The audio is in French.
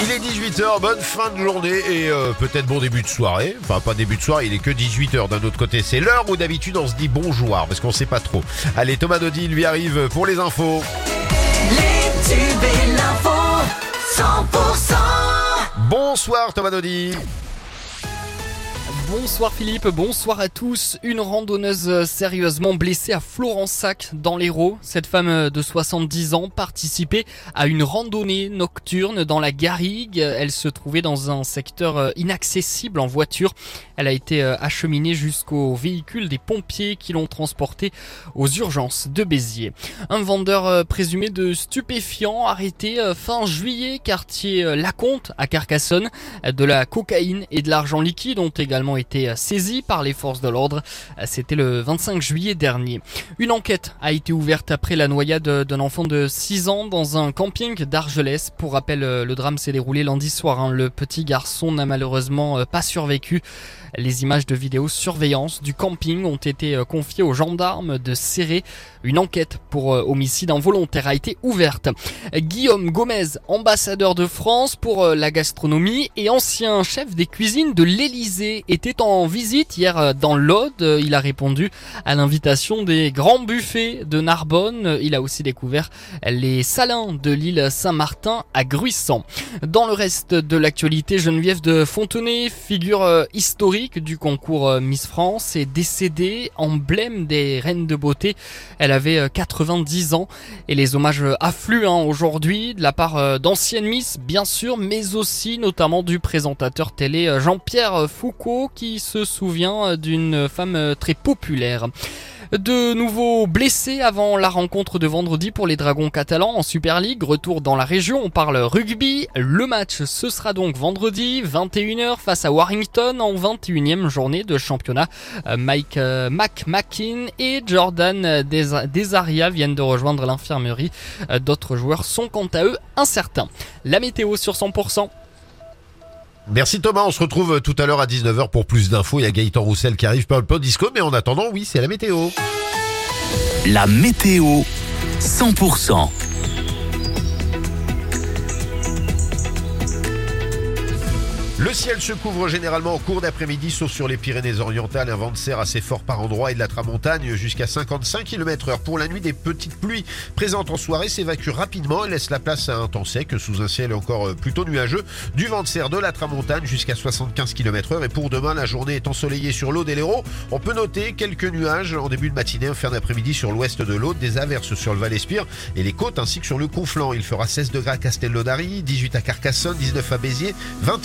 Il est 18h, bonne fin de journée et euh, peut-être bon début de soirée. Enfin, pas début de soirée, il est que 18h d'un autre côté. C'est l'heure où d'habitude on se dit bonjour parce qu'on sait pas trop. Allez, Thomas Dodi lui arrive pour les infos. Les tubes et l'info 100% Bonsoir Thomas Dodi. Bonsoir Philippe, bonsoir à tous. Une randonneuse sérieusement blessée à Florensac dans l'Hérault. Cette femme de 70 ans participait à une randonnée nocturne dans la Garrigue. Elle se trouvait dans un secteur inaccessible en voiture. Elle a été acheminée jusqu'au véhicule des pompiers qui l'ont transportée aux urgences de Béziers. Un vendeur présumé de stupéfiants arrêté fin juillet quartier Lacomte à Carcassonne. De la cocaïne et de l'argent liquide ont également été saisis par les forces de l'ordre. C'était le 25 juillet dernier. Une enquête a été ouverte après la noyade d'un enfant de 6 ans dans un camping d'Argelès. Pour rappel, le drame s'est déroulé lundi soir. Hein. Le petit garçon n'a malheureusement pas survécu. Les images de vidéosurveillance du camping ont été confiées aux gendarmes de Serré. Une enquête pour homicide involontaire a été ouverte. Guillaume Gomez, ambassadeur de France pour la gastronomie et ancien chef des cuisines de l'Elysée, était en visite hier dans l'Aude. Il a répondu à l'invitation des grands buffets de Narbonne. Il a aussi découvert les salins de l'île Saint-Martin à Gruissant. Dans le reste de l'actualité, Geneviève de Fontenay, figure historique du concours Miss France, est décédée, emblème des reines de beauté. Elle avait 90 ans et les hommages affluent hein, aujourd'hui de la part d'anciennes Miss, bien sûr, mais aussi notamment du présentateur télé Jean-Pierre Foucault qui se souvient d'une femme très populaire. De nouveaux blessés avant la rencontre de vendredi pour les Dragons catalans en Super League. Retour dans la région, on parle rugby. Le match, ce sera donc vendredi, 21h face à Warrington en 21e journée de championnat. Mike euh, McMakin et Jordan Desaria viennent de rejoindre l'infirmerie. D'autres joueurs sont quant à eux incertains. La météo sur 100%. Merci Thomas, on se retrouve tout à l'heure à 19h pour plus d'infos. Il y a Gaëtan Roussel qui arrive par le pod disco, mais en attendant, oui, c'est la météo. La météo 100%. Le ciel se couvre généralement en cours d'après-midi, sauf sur les Pyrénées-Orientales. Un vent de serre assez fort par endroits et de la tramontagne jusqu'à 55 km heure. Pour la nuit, des petites pluies présentes en soirée s'évacuent rapidement et laissent la place à un temps sec sous un ciel encore plutôt nuageux. Du vent de serre de la tramontagne jusqu'à 75 km heure. Et pour demain, la journée est ensoleillée sur l'Aude et l'Hérault. On peut noter quelques nuages en début de matinée, en fin d'après-midi sur l'ouest de l'Aude, des averses sur le Val-Espire et les côtes ainsi que sur le Conflent. Il fera 16 degrés à Castelnaudary, 18 à Carcassonne, 19 à Béziers, 21